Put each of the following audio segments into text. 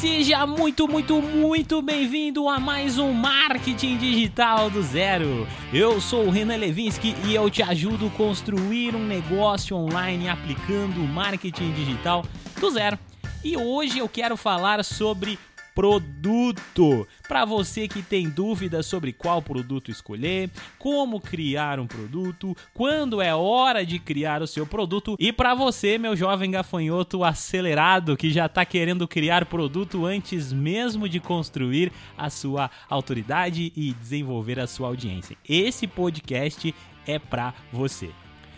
Seja muito, muito, muito bem-vindo a mais um Marketing Digital do Zero. Eu sou o Renan Levinsky e eu te ajudo a construir um negócio online aplicando marketing digital do zero. E hoje eu quero falar sobre produto. Para você que tem dúvidas sobre qual produto escolher, como criar um produto, quando é hora de criar o seu produto e para você, meu jovem gafanhoto acelerado que já está querendo criar produto antes mesmo de construir a sua autoridade e desenvolver a sua audiência. Esse podcast é para você.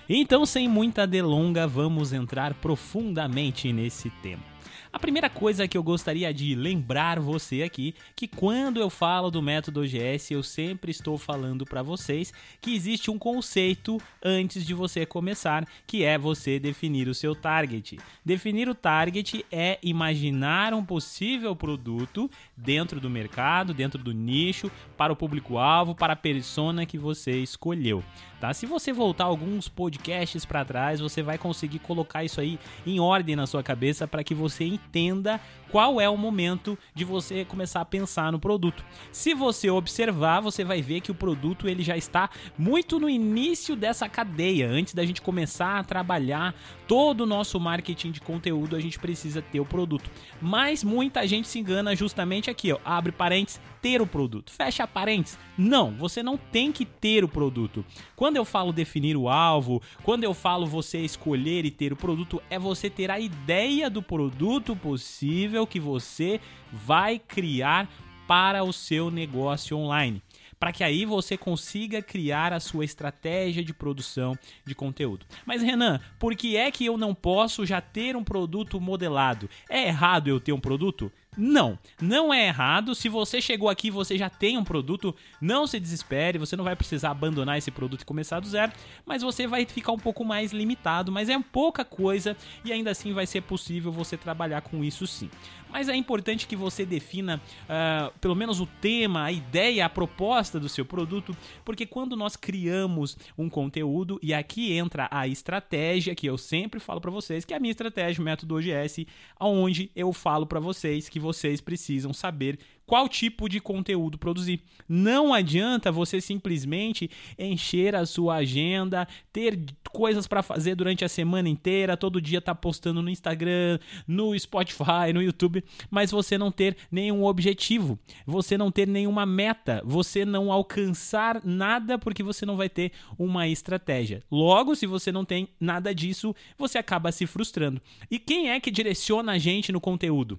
Então, sem muita delonga, vamos entrar profundamente nesse tema. A primeira coisa que eu gostaria de lembrar você aqui, que quando eu falo do método OGS, eu sempre estou falando para vocês que existe um conceito antes de você começar, que é você definir o seu target. Definir o target é imaginar um possível produto dentro do mercado, dentro do nicho, para o público-alvo, para a persona que você escolheu. Tá? Se você voltar alguns podcasts para trás, você vai conseguir colocar isso aí em ordem na sua cabeça para que você entenda qual é o momento de você começar a pensar no produto. Se você observar, você vai ver que o produto ele já está muito no início dessa cadeia. Antes da gente começar a trabalhar todo o nosso marketing de conteúdo, a gente precisa ter o produto. Mas muita gente se engana justamente aqui, ó, abre parênteses, ter o produto. Fecha parênteses. Não, você não tem que ter o produto. Quando eu falo definir o alvo, quando eu falo você escolher e ter o produto, é você ter a ideia do produto possível que você vai criar para o seu negócio online para que aí você consiga criar a sua estratégia de produção de conteúdo. Mas Renan, por que é que eu não posso já ter um produto modelado? É errado eu ter um produto? Não, não é errado. Se você chegou aqui e você já tem um produto, não se desespere, você não vai precisar abandonar esse produto e começar do zero, mas você vai ficar um pouco mais limitado, mas é pouca coisa e ainda assim vai ser possível você trabalhar com isso sim. Mas é importante que você defina uh, pelo menos o tema, a ideia, a proposta do seu produto, porque quando nós criamos um conteúdo, e aqui entra a estratégia, que eu sempre falo para vocês, que é a minha estratégia, o método OGS, onde eu falo para vocês que vocês precisam saber qual tipo de conteúdo produzir. Não adianta você simplesmente encher a sua agenda, ter coisas para fazer durante a semana inteira, todo dia tá postando no Instagram, no Spotify, no YouTube, mas você não ter nenhum objetivo, você não ter nenhuma meta, você não alcançar nada porque você não vai ter uma estratégia. Logo, se você não tem nada disso, você acaba se frustrando. E quem é que direciona a gente no conteúdo?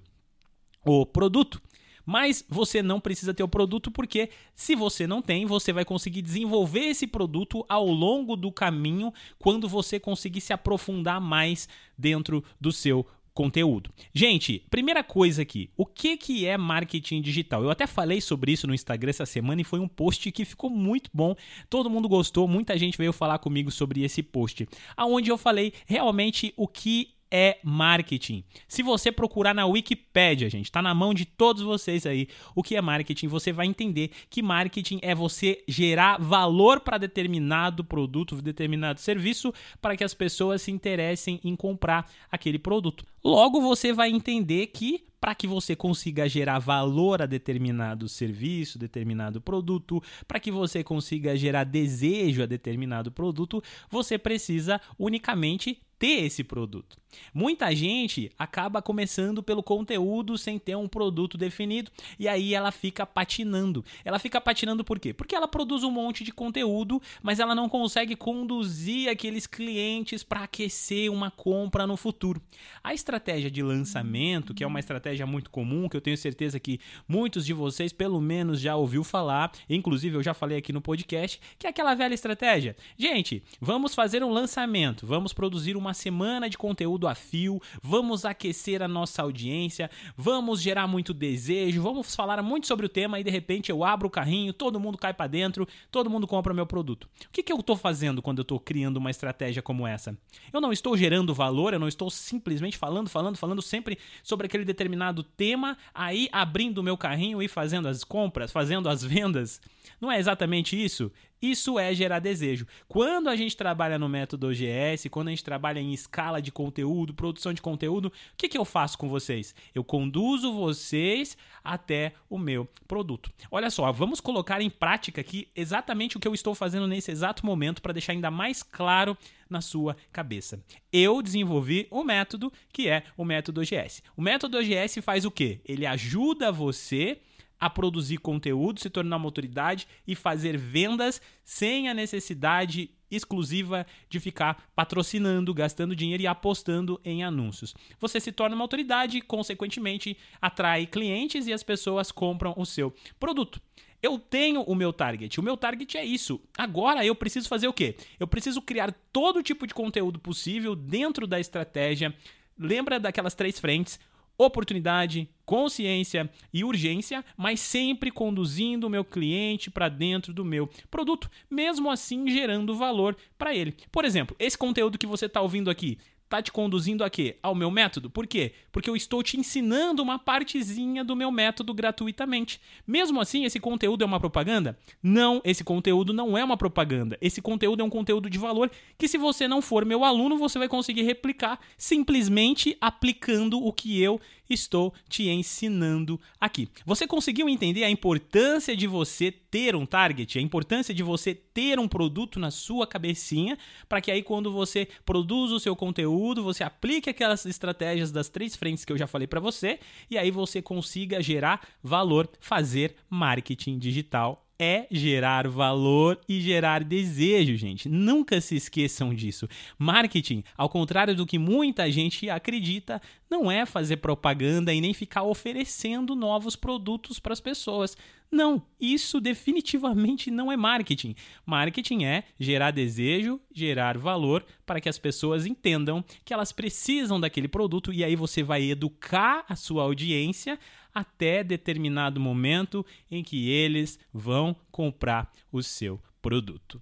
O produto. Mas você não precisa ter o produto porque se você não tem, você vai conseguir desenvolver esse produto ao longo do caminho quando você conseguir se aprofundar mais dentro do seu conteúdo. Gente, primeira coisa aqui, o que que é marketing digital? Eu até falei sobre isso no Instagram essa semana e foi um post que ficou muito bom. Todo mundo gostou, muita gente veio falar comigo sobre esse post, aonde eu falei realmente o que é marketing. Se você procurar na Wikipedia, gente, está na mão de todos vocês aí o que é marketing, você vai entender que marketing é você gerar valor para determinado produto, determinado serviço, para que as pessoas se interessem em comprar aquele produto. Logo, você vai entender que para que você consiga gerar valor a determinado serviço, determinado produto, para que você consiga gerar desejo a determinado produto, você precisa unicamente ter esse produto. Muita gente acaba começando pelo conteúdo sem ter um produto definido e aí ela fica patinando. Ela fica patinando por quê? Porque ela produz um monte de conteúdo, mas ela não consegue conduzir aqueles clientes para aquecer uma compra no futuro. A estratégia de lançamento, que é uma estratégia muito comum, que eu tenho certeza que muitos de vocês pelo menos já ouviu falar, inclusive eu já falei aqui no podcast, que é aquela velha estratégia. Gente, vamos fazer um lançamento, vamos produzir uma semana de conteúdo a fio, vamos aquecer a nossa audiência, vamos gerar muito desejo, vamos falar muito sobre o tema e de repente eu abro o carrinho, todo mundo cai para dentro, todo mundo compra meu produto. O que, que eu estou fazendo quando eu estou criando uma estratégia como essa? Eu não estou gerando valor, eu não estou simplesmente falando, falando, falando sempre sobre aquele determinado tema, aí abrindo o meu carrinho e fazendo as compras, fazendo as vendas. Não é exatamente isso? Isso é gerar desejo. Quando a gente trabalha no método OGS, quando a gente trabalha em escala de conteúdo, produção de conteúdo, o que, que eu faço com vocês? Eu conduzo vocês até o meu produto. Olha só, vamos colocar em prática aqui exatamente o que eu estou fazendo nesse exato momento para deixar ainda mais claro na sua cabeça. Eu desenvolvi um método que é o método OGS. O método OGS faz o quê? Ele ajuda você a produzir conteúdo, se tornar uma autoridade e fazer vendas sem a necessidade exclusiva de ficar patrocinando, gastando dinheiro e apostando em anúncios. Você se torna uma autoridade e, consequentemente, atrai clientes e as pessoas compram o seu produto. Eu tenho o meu target. O meu target é isso. Agora eu preciso fazer o quê? Eu preciso criar todo tipo de conteúdo possível dentro da estratégia. Lembra daquelas três frentes: oportunidade, consciência e urgência, mas sempre conduzindo o meu cliente para dentro do meu produto, mesmo assim gerando valor para ele. Por exemplo, esse conteúdo que você está ouvindo aqui está te conduzindo a quê? Ao meu método. Por quê? Porque eu estou te ensinando uma partezinha do meu método gratuitamente. Mesmo assim, esse conteúdo é uma propaganda? Não, esse conteúdo não é uma propaganda. Esse conteúdo é um conteúdo de valor que, se você não for meu aluno, você vai conseguir replicar simplesmente aplicando o que eu estou te ensinando aqui. Você conseguiu entender a importância de você ter um target, a importância de você ter um produto na sua cabecinha, para que aí quando você produz o seu conteúdo, você aplique aquelas estratégias das três frentes que eu já falei para você, e aí você consiga gerar valor, fazer marketing digital é gerar valor e gerar desejo, gente. Nunca se esqueçam disso. Marketing, ao contrário do que muita gente acredita, não é fazer propaganda e nem ficar oferecendo novos produtos para as pessoas. Não, isso definitivamente não é marketing. Marketing é gerar desejo, gerar valor para que as pessoas entendam que elas precisam daquele produto e aí você vai educar a sua audiência até determinado momento em que eles vão comprar o seu produto.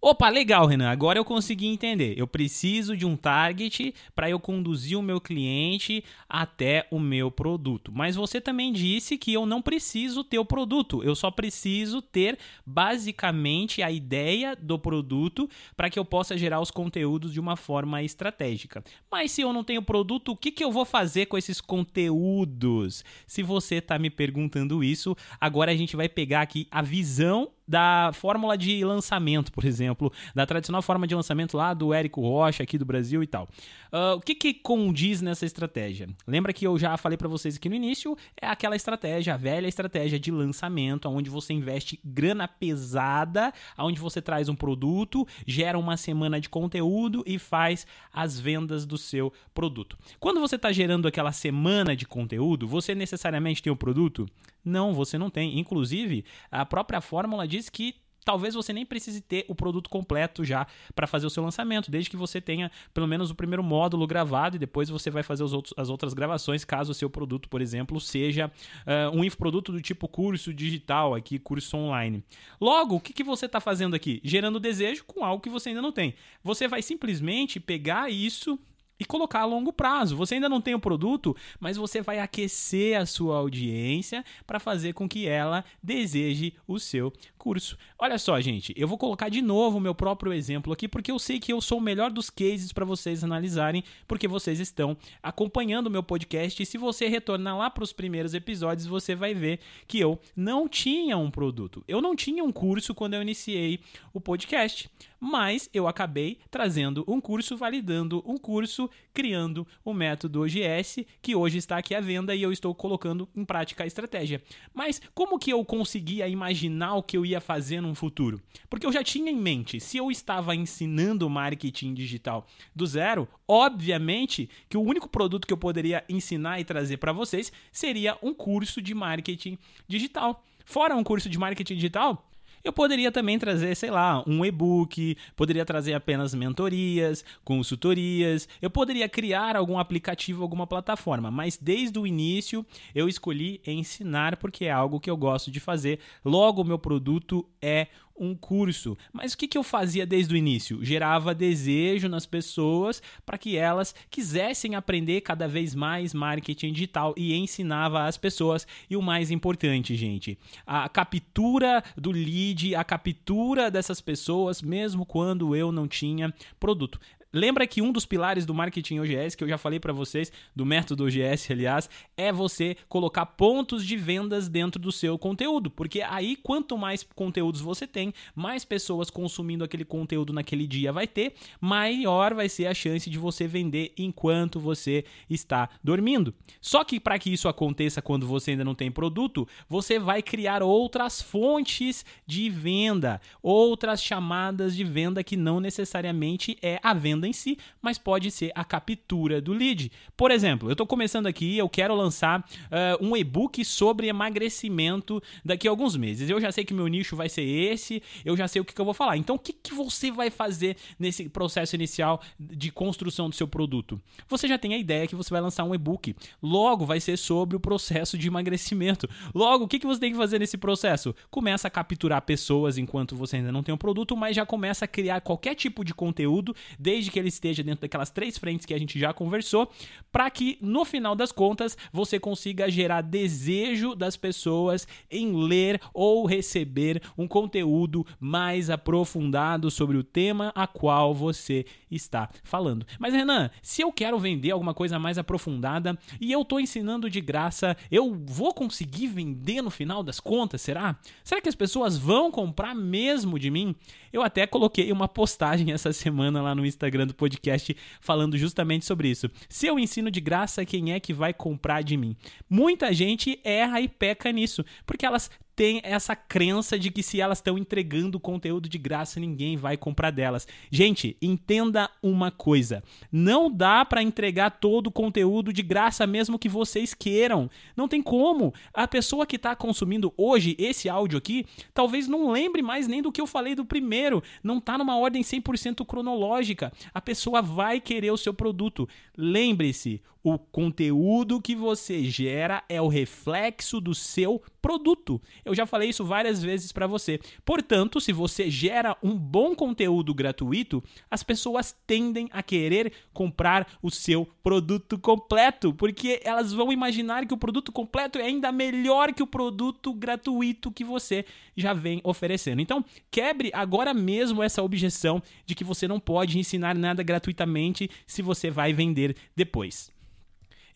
Opa, legal, Renan. Agora eu consegui entender. Eu preciso de um target para eu conduzir o meu cliente até o meu produto. Mas você também disse que eu não preciso ter o produto. Eu só preciso ter basicamente a ideia do produto para que eu possa gerar os conteúdos de uma forma estratégica. Mas se eu não tenho produto, o que, que eu vou fazer com esses conteúdos? Se você está me perguntando isso, agora a gente vai pegar aqui a visão da fórmula de lançamento, por exemplo, da tradicional forma de lançamento lá do Érico Rocha aqui do Brasil e tal. Uh, o que, que condiz nessa estratégia? Lembra que eu já falei para vocês aqui no início? É aquela estratégia, a velha estratégia de lançamento, onde você investe grana pesada, onde você traz um produto, gera uma semana de conteúdo e faz as vendas do seu produto. Quando você está gerando aquela semana de conteúdo, você necessariamente tem o um produto? Não, você não tem. Inclusive, a própria fórmula diz que talvez você nem precise ter o produto completo já para fazer o seu lançamento, desde que você tenha pelo menos o primeiro módulo gravado e depois você vai fazer outros, as outras gravações, caso o seu produto, por exemplo, seja uh, um infoproduto do tipo curso digital, aqui, curso online. Logo, o que, que você está fazendo aqui? Gerando desejo com algo que você ainda não tem. Você vai simplesmente pegar isso e colocar a longo prazo. Você ainda não tem o produto, mas você vai aquecer a sua audiência para fazer com que ela deseje o seu curso. Olha só, gente, eu vou colocar de novo o meu próprio exemplo aqui, porque eu sei que eu sou o melhor dos cases para vocês analisarem, porque vocês estão acompanhando o meu podcast. E se você retornar lá para os primeiros episódios, você vai ver que eu não tinha um produto. Eu não tinha um curso quando eu iniciei o podcast mas eu acabei trazendo um curso, validando um curso, criando o método OGS, que hoje está aqui à venda e eu estou colocando em prática a estratégia. Mas como que eu conseguia imaginar o que eu ia fazer no futuro? Porque eu já tinha em mente, se eu estava ensinando marketing digital do zero, obviamente que o único produto que eu poderia ensinar e trazer para vocês seria um curso de marketing digital. Fora um curso de marketing digital, eu poderia também trazer, sei lá, um e-book, poderia trazer apenas mentorias, consultorias, eu poderia criar algum aplicativo, alguma plataforma, mas desde o início eu escolhi ensinar porque é algo que eu gosto de fazer. Logo, meu produto é um curso. Mas o que, que eu fazia desde o início? Gerava desejo nas pessoas para que elas quisessem aprender cada vez mais marketing digital e ensinava as pessoas. E o mais importante, gente, a captura do lead, a captura dessas pessoas, mesmo quando eu não tinha produto. Lembra que um dos pilares do marketing OGS, que eu já falei para vocês, do método OGS, aliás, é você colocar pontos de vendas dentro do seu conteúdo, porque aí quanto mais conteúdos você tem, mais pessoas consumindo aquele conteúdo naquele dia vai ter, maior vai ser a chance de você vender enquanto você está dormindo. Só que para que isso aconteça quando você ainda não tem produto, você vai criar outras fontes de venda, outras chamadas de venda que não necessariamente é a venda venda em si, mas pode ser a captura do lead. Por exemplo, eu estou começando aqui, eu quero lançar uh, um e-book sobre emagrecimento daqui a alguns meses. Eu já sei que meu nicho vai ser esse, eu já sei o que, que eu vou falar. Então, o que, que você vai fazer nesse processo inicial de construção do seu produto? Você já tem a ideia que você vai lançar um e-book. Logo, vai ser sobre o processo de emagrecimento. Logo, o que, que você tem que fazer nesse processo? Começa a capturar pessoas enquanto você ainda não tem um produto, mas já começa a criar qualquer tipo de conteúdo, desde desde que ele esteja dentro daquelas três frentes que a gente já conversou, para que no final das contas você consiga gerar desejo das pessoas em ler ou receber um conteúdo mais aprofundado sobre o tema a qual você está falando. Mas Renan, se eu quero vender alguma coisa mais aprofundada e eu estou ensinando de graça, eu vou conseguir vender no final das contas, será? Será que as pessoas vão comprar mesmo de mim? Eu até coloquei uma postagem essa semana lá no Instagram do podcast falando justamente sobre isso. Se eu ensino de graça, quem é que vai comprar de mim? Muita gente erra e peca nisso, porque elas tem essa crença de que se elas estão entregando conteúdo de graça, ninguém vai comprar delas. Gente, entenda uma coisa: não dá para entregar todo o conteúdo de graça mesmo que vocês queiram. Não tem como. A pessoa que está consumindo hoje esse áudio aqui, talvez não lembre mais nem do que eu falei do primeiro. Não está numa ordem 100% cronológica. A pessoa vai querer o seu produto. Lembre-se, o conteúdo que você gera é o reflexo do seu produto. Eu já falei isso várias vezes para você. Portanto, se você gera um bom conteúdo gratuito, as pessoas tendem a querer comprar o seu produto completo, porque elas vão imaginar que o produto completo é ainda melhor que o produto gratuito que você já vem oferecendo. Então, quebre agora mesmo essa objeção de que você não pode ensinar nada gratuitamente se você vai vender depois.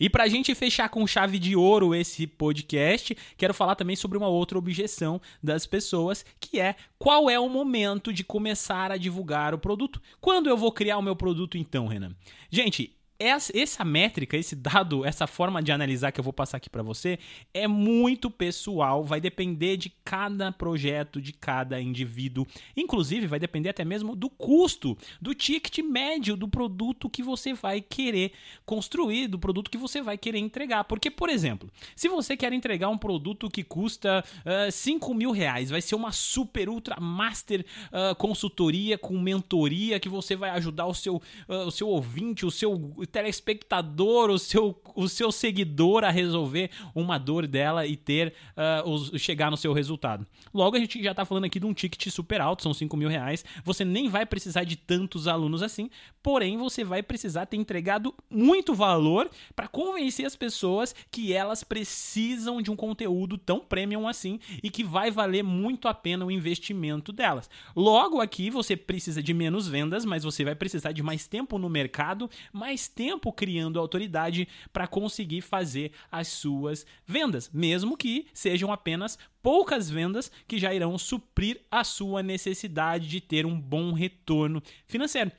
E para a gente fechar com chave de ouro esse podcast, quero falar também sobre uma outra objeção das pessoas, que é qual é o momento de começar a divulgar o produto? Quando eu vou criar o meu produto então, Renan? Gente, essa métrica, esse dado, essa forma de analisar que eu vou passar aqui para você é muito pessoal, vai depender de cada projeto, de cada indivíduo. Inclusive, vai depender até mesmo do custo, do ticket médio do produto que você vai querer construir, do produto que você vai querer entregar. Porque, por exemplo, se você quer entregar um produto que custa uh, ah, 5 mil reais, vai ser uma super, ultra, master uh, consultoria com mentoria que você vai ajudar o seu, uh, o seu ouvinte, o seu telespectador, o seu, o seu seguidor a resolver uma dor dela e ter uh, os, chegar no seu resultado. Logo, a gente já está falando aqui de um ticket super alto, são 5 mil reais. Você nem vai precisar de tantos alunos assim, porém você vai precisar ter entregado muito valor para convencer as pessoas que elas precisam de um conteúdo tão premium assim e que vai valer muito a pena o investimento delas. Logo aqui você precisa de menos vendas, mas você vai precisar de mais tempo no mercado, mais tempo tempo criando autoridade para conseguir fazer as suas vendas, mesmo que sejam apenas poucas vendas que já irão suprir a sua necessidade de ter um bom retorno financeiro.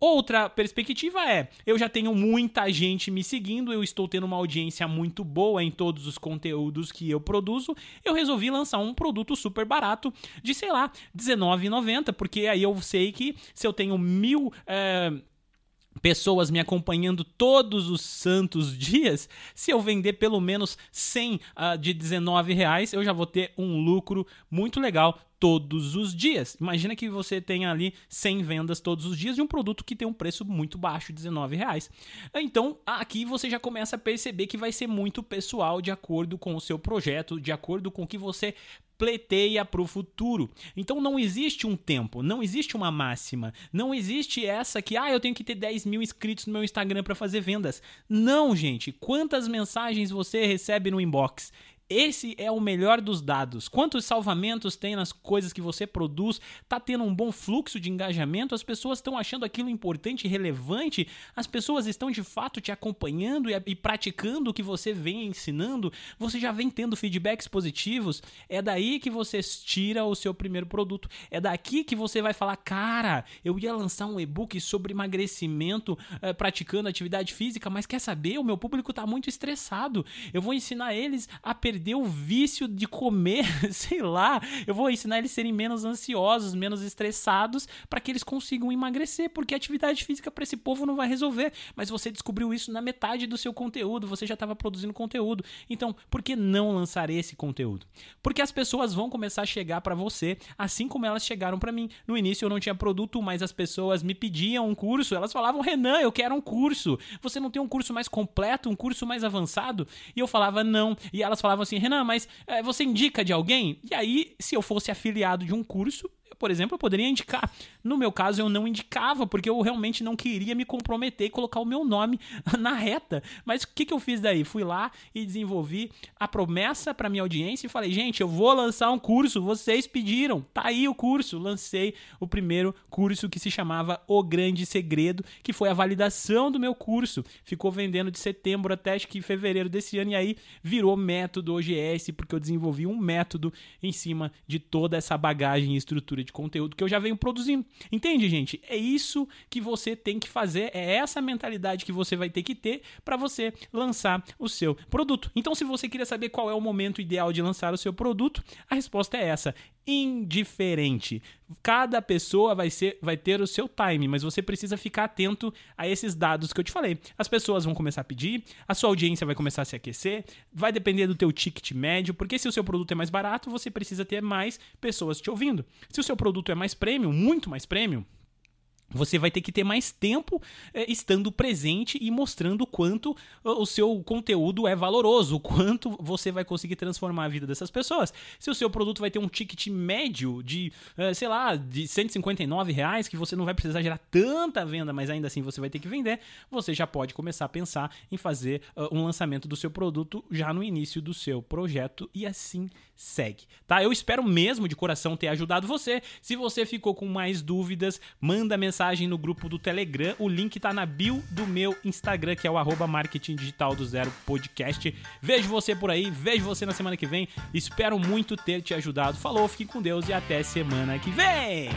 Outra perspectiva é: eu já tenho muita gente me seguindo, eu estou tendo uma audiência muito boa em todos os conteúdos que eu produzo. Eu resolvi lançar um produto super barato de, sei lá, R$19,90, porque aí eu sei que se eu tenho mil. É pessoas me acompanhando todos os santos dias, se eu vender pelo menos 100 uh, ah, de 19 reais, eu já vou ter um lucro muito legal todos os dias. Imagina que você tenha ali 100 vendas todos os dias de um produto que tem um preço muito baixo, 19 reais. Então, aqui você já começa a perceber que vai ser muito pessoal de acordo com o seu projeto, de acordo com o que você pleiteia para o futuro. Então não existe um tempo, não existe uma máxima, não existe essa que, ah, eu tenho que ter 10 mil inscritos no meu Instagram para fazer vendas. Não, gente. Quantas mensagens você recebe no inbox? Esse é o melhor dos dados. Quantos salvamentos tem nas coisas que você produz? Tá tendo um bom fluxo de engajamento? As pessoas estão achando aquilo importante e relevante? As pessoas estão de fato te acompanhando e, e praticando o que você vem ensinando? Você já vem tendo feedbacks positivos? É daí que você tira o seu primeiro produto. É daqui que você vai falar: cara, eu ia lançar um e-book sobre emagrecimento eh, praticando atividade física, mas quer saber? O meu público está muito estressado. Eu vou ensinar eles a perder perder o vício de comer, sei lá. Eu vou ensinar eles a serem menos ansiosos, menos estressados, para que eles consigam emagrecer, porque atividade física para esse povo não vai resolver. Mas você descobriu isso na metade do seu conteúdo, você já estava produzindo conteúdo. Então, por que não lançar esse conteúdo? Porque as pessoas vão começar a chegar para você, assim como elas chegaram para mim. No início eu não tinha produto, mas as pessoas me pediam um curso, elas falavam: "Renan, eu quero um curso. Você não tem um curso mais completo, um curso mais avançado?" E eu falava: "Não". E elas falavam assim, Renan, mas é, você indica de alguém? E aí, se eu fosse afiliado de um curso, por exemplo, eu poderia indicar. No meu caso, eu não indicava, porque eu realmente não queria me comprometer e colocar o meu nome na reta. Mas o que, que eu fiz daí? Fui lá e desenvolvi a promessa para minha audiência e falei, gente, eu vou lançar um curso, vocês pediram, tá aí o curso. Lancei o primeiro curso que se chamava O Grande Segredo, que foi a validação do meu curso. Ficou vendendo de setembro até acho que fevereiro desse ano, e aí virou método OGS, porque eu desenvolvi um método em cima de toda essa bagagem e estrutura de de conteúdo que eu já venho produzindo. Entende, gente? É isso que você tem que fazer, é essa mentalidade que você vai ter que ter para você lançar o seu produto. Então, se você queria saber qual é o momento ideal de lançar o seu produto, a resposta é essa: indiferente. Cada pessoa vai ser vai ter o seu time, mas você precisa ficar atento a esses dados que eu te falei. As pessoas vão começar a pedir, a sua audiência vai começar a se aquecer, vai depender do teu ticket médio, porque se o seu produto é mais barato, você precisa ter mais pessoas te ouvindo. Se o seu produto é mais premium, muito mais premium, você vai ter que ter mais tempo é, estando presente e mostrando o quanto o seu conteúdo é valoroso, o quanto você vai conseguir transformar a vida dessas pessoas. Se o seu produto vai ter um ticket médio de, é, sei lá, de 159 reais, que você não vai precisar gerar tanta venda, mas ainda assim você vai ter que vender, você já pode começar a pensar em fazer uh, um lançamento do seu produto já no início do seu projeto e assim segue, tá? Eu espero mesmo de coração ter ajudado você. Se você ficou com mais dúvidas, manda mensagem no grupo do Telegram. O link tá na bio do meu Instagram, que é o arroba marketing digital do zero podcast. Vejo você por aí, vejo você na semana que vem. Espero muito ter te ajudado. Falou, fique com Deus e até semana que vem!